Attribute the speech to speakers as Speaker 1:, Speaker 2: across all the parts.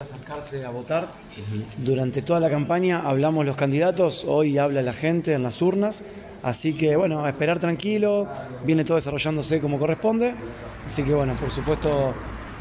Speaker 1: acercarse a votar. Durante toda la campaña hablamos los candidatos, hoy habla la gente en las urnas, así que bueno, a esperar tranquilo, viene todo desarrollándose como corresponde, así que bueno, por supuesto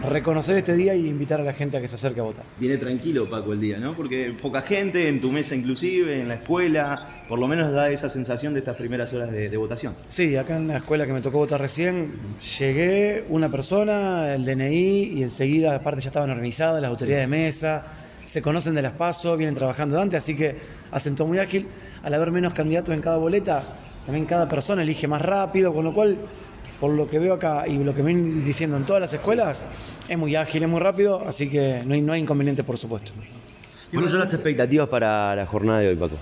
Speaker 1: reconocer este día y invitar a la gente a que se acerque a votar.
Speaker 2: Viene tranquilo, Paco, el día, ¿no? Porque poca gente, en tu mesa inclusive, en la escuela, por lo menos da esa sensación de estas primeras horas de, de votación.
Speaker 1: Sí, acá en la escuela que me tocó votar recién, llegué, una persona, el DNI, y enseguida, aparte ya estaban organizadas las autoridades de mesa, se conocen de las pasos, vienen trabajando antes, así que hacen todo muy ágil. Al haber menos candidatos en cada boleta, también cada persona elige más rápido, con lo cual, por lo que veo acá y lo que me vienen diciendo en todas las escuelas, es muy ágil, es muy rápido, así que no hay, no hay inconveniente, por supuesto.
Speaker 3: ¿Cuáles son las expectativas para la jornada de hoy, Paco?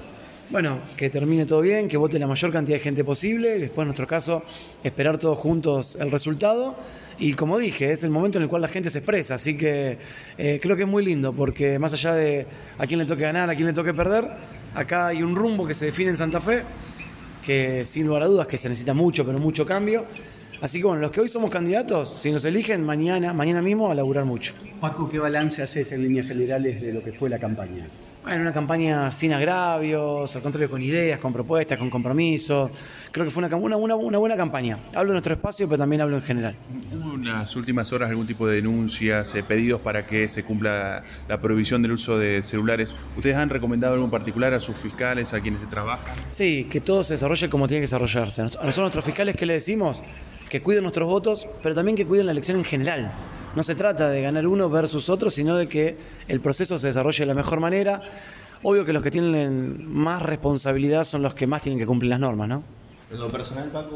Speaker 1: Bueno, que termine todo bien, que vote la mayor cantidad de gente posible, después en nuestro caso esperar todos juntos el resultado y como dije, es el momento en el cual la gente se expresa, así que eh, creo que es muy lindo porque más allá de a quién le toque ganar, a quién le toque perder, acá hay un rumbo que se define en Santa Fe, que sin lugar a dudas que se necesita mucho, pero mucho cambio. Así que bueno, los que hoy somos candidatos, si nos eligen mañana, mañana mismo a laburar mucho.
Speaker 4: Paco, ¿qué balance haces en líneas generales de lo que fue la campaña?
Speaker 1: Bueno, una campaña sin agravios, al contrario, con ideas, con propuestas, con compromisos. Creo que fue una, una, una, una buena campaña. Hablo de nuestro espacio, pero también hablo en general.
Speaker 5: ¿Hubo en las últimas horas algún tipo de denuncias, eh, pedidos para que se cumpla la prohibición del uso de celulares? ¿Ustedes han recomendado algo en particular a sus fiscales, a quienes trabajan?
Speaker 1: Sí, que todo se desarrolle como tiene que desarrollarse. A nosotros nuestros fiscales que le decimos que cuiden nuestros votos, pero también que cuiden la elección en general. No se trata de ganar uno versus otro, sino de que el proceso se desarrolle de la mejor manera. Obvio que los que tienen más responsabilidad son los que más tienen que cumplir las normas, ¿no?
Speaker 2: En lo personal, Paco,